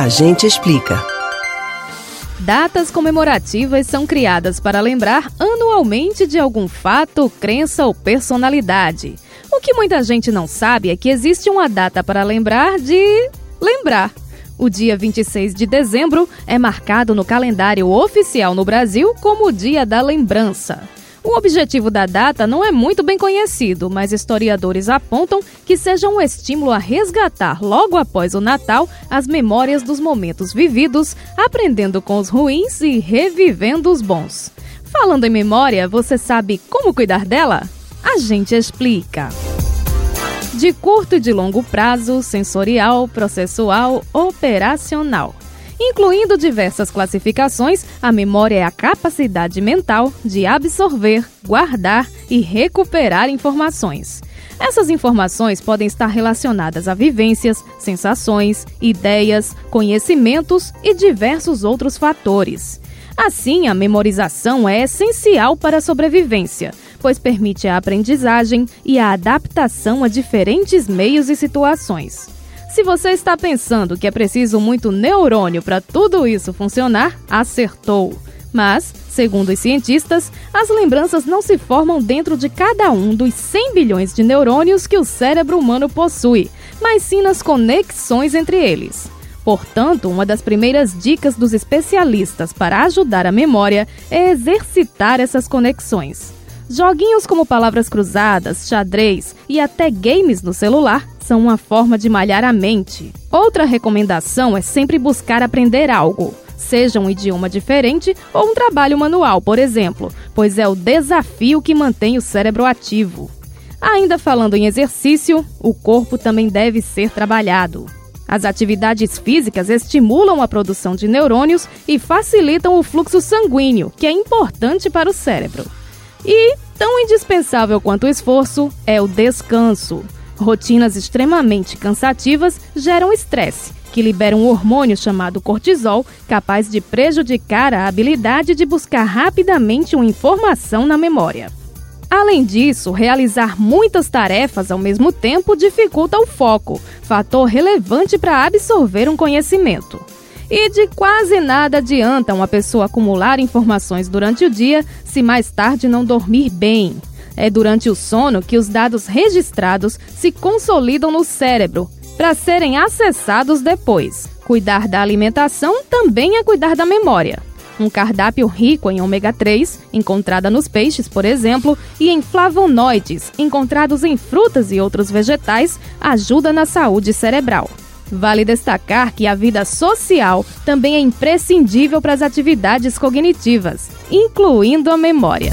A gente explica. Datas comemorativas são criadas para lembrar anualmente de algum fato, crença ou personalidade. O que muita gente não sabe é que existe uma data para lembrar de lembrar. O dia 26 de dezembro é marcado no calendário oficial no Brasil como o Dia da Lembrança. Objetivo da data não é muito bem conhecido, mas historiadores apontam que seja um estímulo a resgatar, logo após o Natal, as memórias dos momentos vividos, aprendendo com os ruins e revivendo os bons. Falando em memória, você sabe como cuidar dela? A gente explica. De curto e de longo prazo, sensorial, processual, operacional. Incluindo diversas classificações, a memória é a capacidade mental de absorver, guardar e recuperar informações. Essas informações podem estar relacionadas a vivências, sensações, ideias, conhecimentos e diversos outros fatores. Assim, a memorização é essencial para a sobrevivência, pois permite a aprendizagem e a adaptação a diferentes meios e situações. Se você está pensando que é preciso muito neurônio para tudo isso funcionar, acertou. Mas, segundo os cientistas, as lembranças não se formam dentro de cada um dos 100 bilhões de neurônios que o cérebro humano possui, mas sim nas conexões entre eles. Portanto, uma das primeiras dicas dos especialistas para ajudar a memória é exercitar essas conexões. Joguinhos como palavras cruzadas, xadrez e até games no celular são uma forma de malhar a mente. Outra recomendação é sempre buscar aprender algo, seja um idioma diferente ou um trabalho manual, por exemplo, pois é o desafio que mantém o cérebro ativo. Ainda falando em exercício, o corpo também deve ser trabalhado. As atividades físicas estimulam a produção de neurônios e facilitam o fluxo sanguíneo, que é importante para o cérebro. E, tão indispensável quanto o esforço, é o descanso. Rotinas extremamente cansativas geram estresse, que libera um hormônio chamado cortisol, capaz de prejudicar a habilidade de buscar rapidamente uma informação na memória. Além disso, realizar muitas tarefas ao mesmo tempo dificulta o foco, fator relevante para absorver um conhecimento. E de quase nada adianta uma pessoa acumular informações durante o dia se mais tarde não dormir bem. É durante o sono que os dados registrados se consolidam no cérebro para serem acessados depois. Cuidar da alimentação também é cuidar da memória. Um cardápio rico em ômega 3, encontrada nos peixes, por exemplo, e em flavonoides, encontrados em frutas e outros vegetais, ajuda na saúde cerebral. Vale destacar que a vida social também é imprescindível para as atividades cognitivas, incluindo a memória.